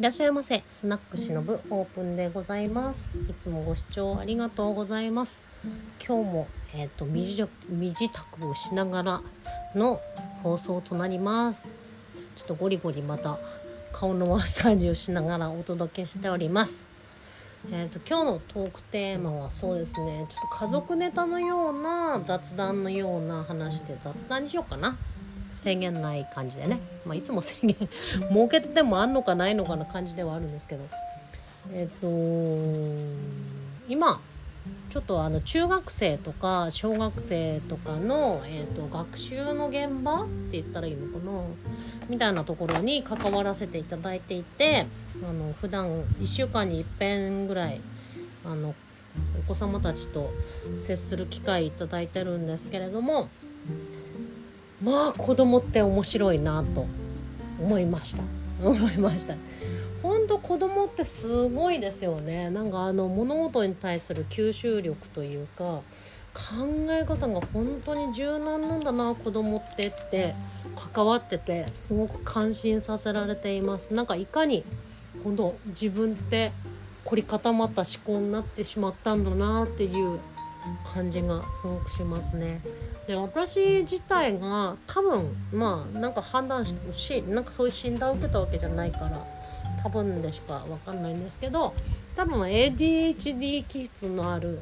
いらっしゃいませ。スナックしのぶオープンでございます。いつもご視聴ありがとうございます。今日もえっ、と身支身支度をしながらの放送となります。ちょっとゴリゴリまた顔のマッサージをしながらお届けしております。えーと、今日のトークテーマはそうですね。ちょっと家族ネタのような雑談のような話で雑談にしようかな。制限ない感じでね、まあ、いつも制限設けててもあんのかないのかな感じではあるんですけど。えっ、と今ちょっとあの中学生とか小学生とかの、えーと、学習の現場って言ったらいいのかな？みたいなところに関わらせていただいていてあの普段1週間にいっぺんぐらいあのお子様たちと接する機会いただいてるんですけれども。まあ子供って面白いなと思いました。思いました。本当子供ってすごいですよね。なんかあの物事に対する吸収力というか考え方が本当に柔軟なんだな子供ってって関わっててすごく感心させられています。なんかいかに本当自分って凝り固まった思考になってしまったんだなっていう感じがすごくしますね。で私自体が多分まあなんか判断しなんかそういう診断を受けたわけじゃないから多分でしか分かんないんですけど多分 ADHD 気質のある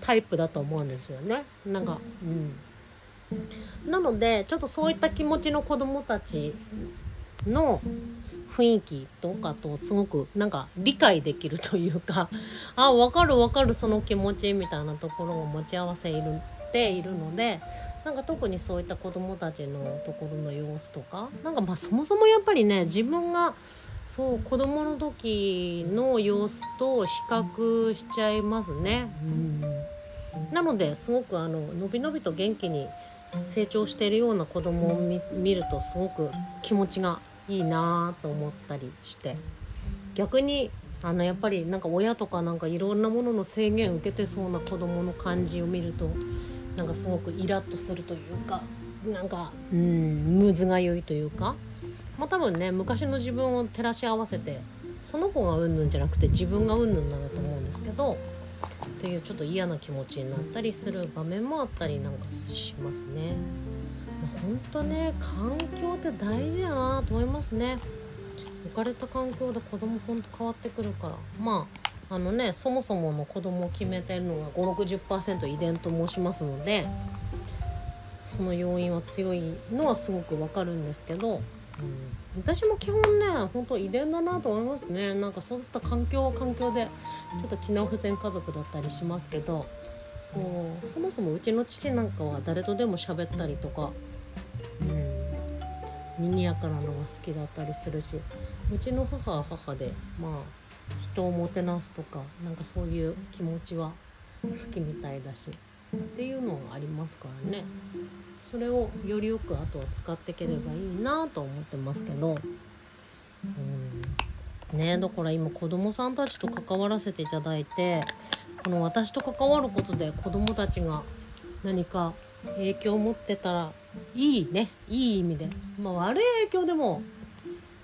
タイプだと思うんですよねなんかうんなのでちょっとそういった気持ちの子供たちの雰囲気とかとすごくなんか理解できるというかあ分かる分かるその気持ちみたいなところを持ち合わせいるているのでなんか特にそういった子どもたちのところの様子とかなんかまあそもそもやっぱりね自分がそう子供の時の様子と比較しちゃいますね。うんなのですごくあののびのびと元気に成長しているような子供を見るとすごく気持ちがいいなと思ったりして逆にあのやっぱりなんか親とかなんかいろんなものの制限を受けてそうな子供の感じを見るとなんかすごくイラッとするというかなんかうんむずがゆいというかまあ多分ね昔の自分を照らし合わせてその子がうんぬんじゃなくて自分がうんぬんなんだと思うんですけどっていうちょっと嫌な気持ちになったりする場面もあったりなんかしますね。んとね環境って大事やなと思いますね。置かれた環境で子供ほんと変わってくるからまああのねそもそもの子供を決めてるのが560%遺伝と申しますのでその要因は強いのはすごくわかるんですけど、うん、私も基本ね本当遺伝だなと思いますねなんかそういった環境は環境でちょっと機能不全家族だったりしますけどそうそもそもうちの父なんかは誰とでも喋ったりとか、賑やかなのが好きだったりするしうちの母は母でまあ人をもてなすとかなんかそういう気持ちは好きみたいだしっていうのがありますからね。それをよりよくあとは使っていければいいなと思ってますけど。うん。ねだから今子供さんたちと関わらせていただいてこの私と関わることで子供たちが何か影響を持ってたらいいね。いい意味で、まあ、悪い影響でも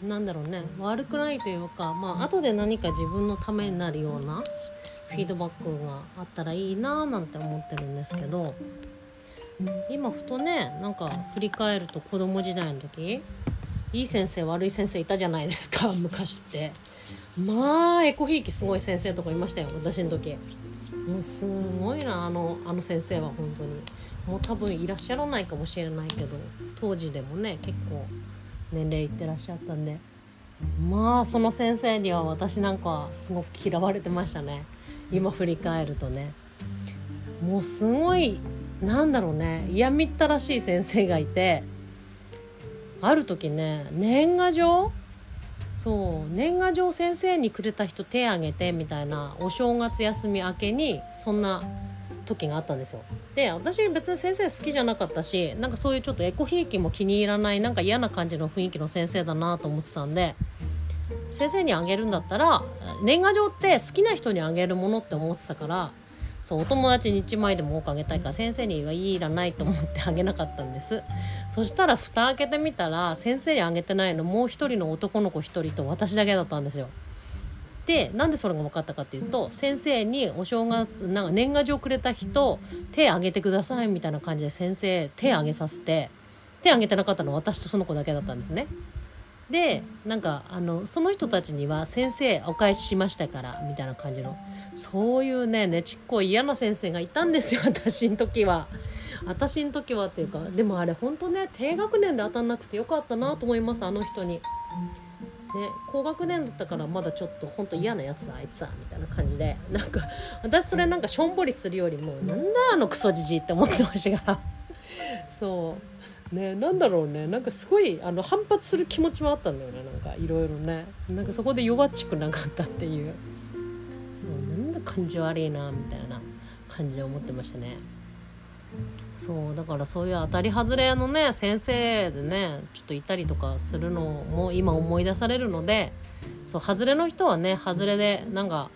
なんだろうね。悪くないというかまあ後で何か自分のためになるようなフィードバックがあったらいいななんて思ってるんですけど今ふとねなんか振り返ると子供時代の時いい先生悪い先生いたじゃないですか昔って。まあエコひいきすごい先生とかいましたよ私の時。もうすごいなあのあの先生は本当に。もう多分いらっしゃらないかもしれないけど当時でもね結構年齢いってらっしゃったんで。まあその先生には私なんかはすごく嫌われてましたね。今振り返るとね。もうすごいなんだろうね。嫌みったらしい先生がいてある時ね年賀状そう。年賀状先生にくれた人手挙げてみたいなお正月休み明けにそんな時があったんですよ。で私別に先生好きじゃなかったしなんかそういうちょっとエコひいきも気に入らないなんか嫌な感じの雰囲気の先生だなと思ってたんで先生にあげるんだったら年賀状って好きな人にあげるものって思ってたからそうお友達に1枚でも多くあげたいから先生にはいらないと思ってあげなかったんです。そしたら蓋開けてみたら先生にあげてないのもう一人の男の子1人と私だけだったんですよ。でなんでそれが分かったかっていうと先生にお正月なんか年賀状くれた人手挙げてくださいみたいな感じで先生手挙げさせて手挙げてなかったのは私とその子だけだったんですねでなんかあのその人たちには「先生お返ししましたから」みたいな感じの。そういうねねちっこい嫌な先生がいたんですよ 私の時は。私の時はっていうかでもあれ本当ね低学年で当たんなくてよかったなと思いますあの人に。ね、高学年だったからまだちょっと本当嫌なやつだあいつはみたいな感じで。なんか私それなんかしょんぼりするよりもなんだあのクソじじいって思ってましたから。そう。ねなんだろうねなんかすごいあの反発する気持ちもあったんだよねなんかいろいろねなんかそこで弱っちくなかったっていうそうなんだ感じ悪いなみたいな感じで思ってましたね。そうだからそういう当たり外れのね先生でねちょっといたりとかするのも今思い出されるのでそう外れの人はね外れでなんか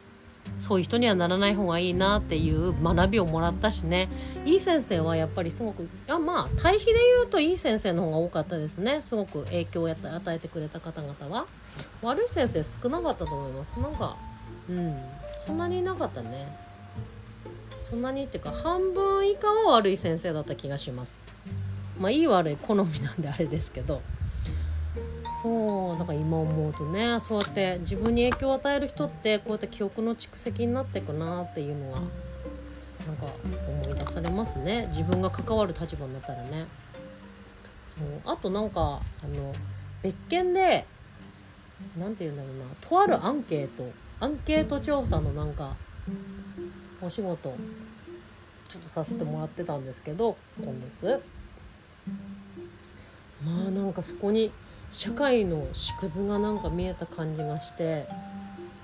そういう人にはならない方がいいなっていう学びをもらったしね。いい先生はやっぱりすごくいやまあ対比で言うといい先生の方が多かったですね。すごく影響を与えてくれた方々は。悪い先生少なかったと思います。なんかうん。そんなにいなかったね。そんなにっていうか半分以下は悪い先生だった気がします。まあいい悪い好みなんであれですけど。そうだから今思うとねそうやって自分に影響を与える人ってこうやって記憶の蓄積になっていくなっていうのはなんか思い出されますね。自分が関わる立場になったらね。そう。あとなんかあの別件で何て言うんだろうなとあるアンケートアンケート調査のなんかお仕事ちょっとさせてもらってたんですけど今月。まあなんかそこに社会の縮図がなんか見えた感じがして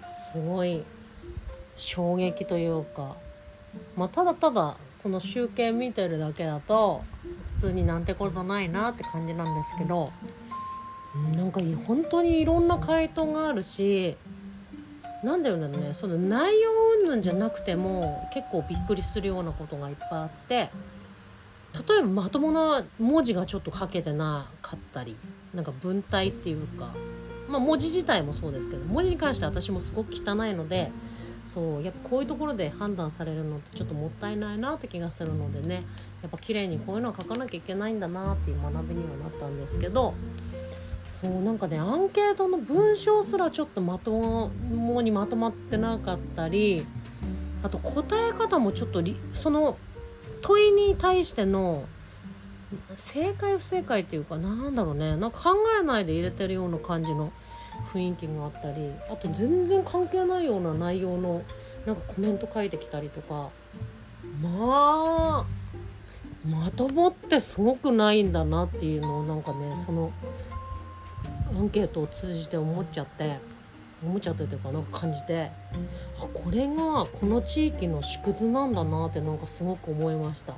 すごい衝撃というかまあただただその集計見てるだけだと普通になんてことないなって感じなんですけどなんか本当にいろんな回答があるしなんだよねその内容云々じゃなくても結構びっくりするようなことがいっぱいあって例えばまともな文字がちょっと書けてない。かったりなんか文体っていうか、まあ、文字自体もそうですけど文字に関して私もすごく汚いのでそうやっぱこういうところで判断されるのってちょっともったいないなって気がするのでねやっぱ綺麗にこういうのは書かなきゃいけないんだなっていう学びにはなったんですけどそうなんかねアンケートの文章すらちょっとまともにまとまってなかったりあと答え方もちょっとその問いに対しての正解不正解っていうかなんだろうね。なんか考えないで入れてるような感じの雰囲気があったりあと全然関係ないような内容のなんかコメント書いてきたりとか。まあまともってすごくないんだなっていうのをなんかねそのアンケートを通じて思っちゃって思っちゃってというかなんか感じてあこれがこの地域の縮図なんだなってなんかすごく思いました。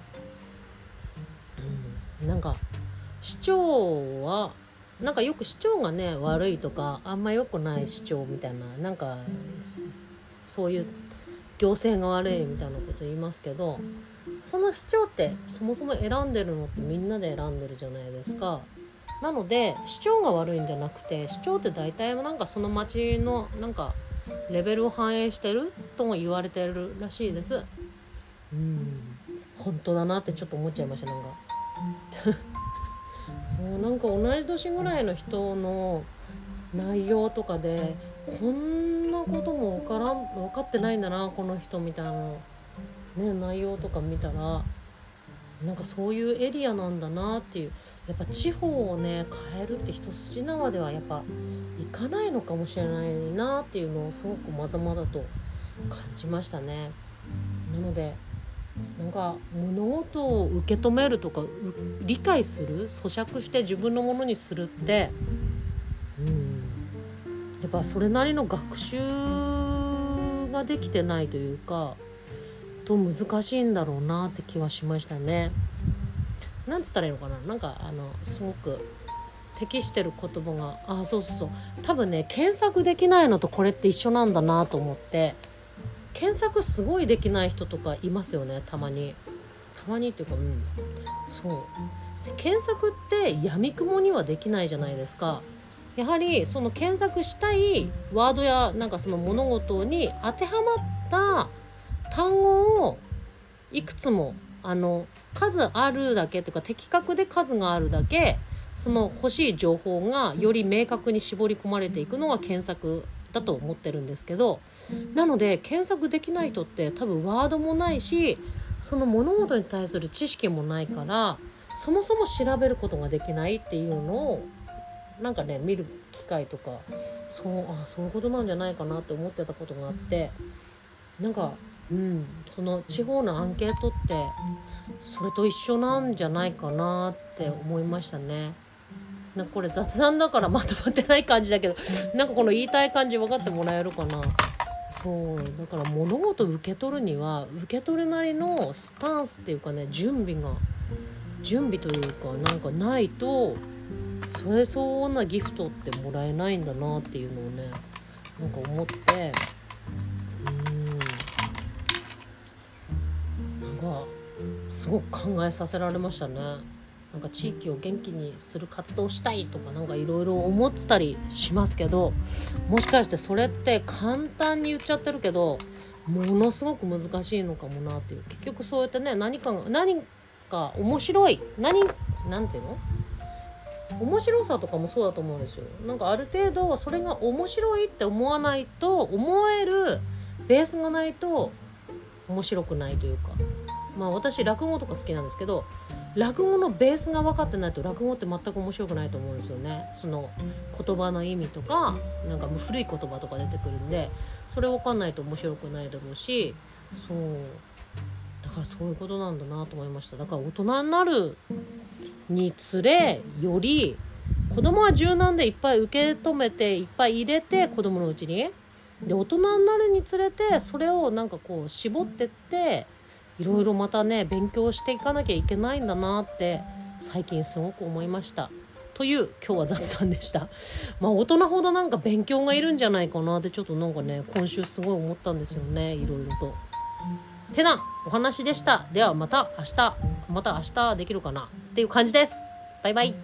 なんか市長はなんかよく市長がね悪いとかあんま良くない市長みたいななんかそういう行政が悪いみたいなこと言いますけどその市長ってそもそも選んでるのってみんなで選んでるじゃないですか。なので市長が悪いんじゃなくて市長って大体なんかその町のなんかレベルを反映してるとも言われてるらしいです。うん。本当だなってちょっと思っちゃいましたなんか。そうなんか同じ年ぐらいの人の内容とかでこんなことも分からん分かってないんだなこの人みたいなね内容とか見たらなんかそういうエリアなんだなっていう。やっぱ地方をね変えるって一筋縄ではやっぱいかないのかもしれないなっていうのをすごくまざまざと感じましたね。なのでなんか物事を受け止めるとか理解する咀嚼して自分のものにするってうん。やっぱそれなりの学習ができてないというかと難しいんだろうなって気はしましたね。なんつったらいいのかな？なんかあのすごく適してる言葉が。あそうそうそう。多分ね検索できないのとこれって一緒なんだなと思って。検索すごいできない人とかいますよねたまに。たまにっていうかうん。そう。検索ってやみくもにはできないじゃないですか。やはりその検索したいワードやなんかその物事に当てはまった単語をいくつもあの数あるだけというか的確で数があるだけその欲しい情報がより明確に絞り込まれていくのが検索だと思ってるんですけどなので検索できない人って多分ワードもないしその物事に対する知識もないからそもそも調べることができないっていうのをなんかね見る機会とかそうあそういうことなんじゃないかなって思ってたことがあってなんかうんその地方のアンケートってそれと一緒なんじゃないかなって思いましたね。なこれ雑談だからまとまってない感じだけどなんかこの言いたい感じ分かってもらえるかなそうだから物事受け取るには受け取るなりのスタンスっていうかね準備が準備というかなんかないとそれ相応なギフトってもらえないんだなっていうのをねなんか思ってうん。なんかすごく考えさせられましたね。なんか地域を元気にする活動したいとかなんかいろいろ思ってたりしますけどもしかしてそれって簡単に言っちゃってるけどものすごく難しいのかもなっていう。結局そうやってね何か何か面白い何何ていうの？面白さとかもそうだと思うんですよ。なんかある程度それが面白いって思わないと思えるベースがないと面白くないというか。まあ私落語とか好きなんですけど落語のベースが分かってないと落語って全く面白くないと思うんですよね。その言葉の意味とかなんかもう古い言葉とか出てくるんでそれ分かんないと面白くないだろうしそう。だからそういうことなんだなと思いました。だから大人になるにつれより子供は柔軟でいっぱい受け止めていっぱい入れて子供のうちに。で大人になるにつれてそれをなんかこう絞ってっていろいろまたね勉強していかなきゃいけないんだなって最近すごく思いました。という今日は雑談でした。まあ大人ほどなんか勉強がいるんじゃないかなってちょっとなんかね今週すごい思ったんですよねいろいろと。てなお話でした。ではまた明日また明日できるかなっていう感じです。バイバイ。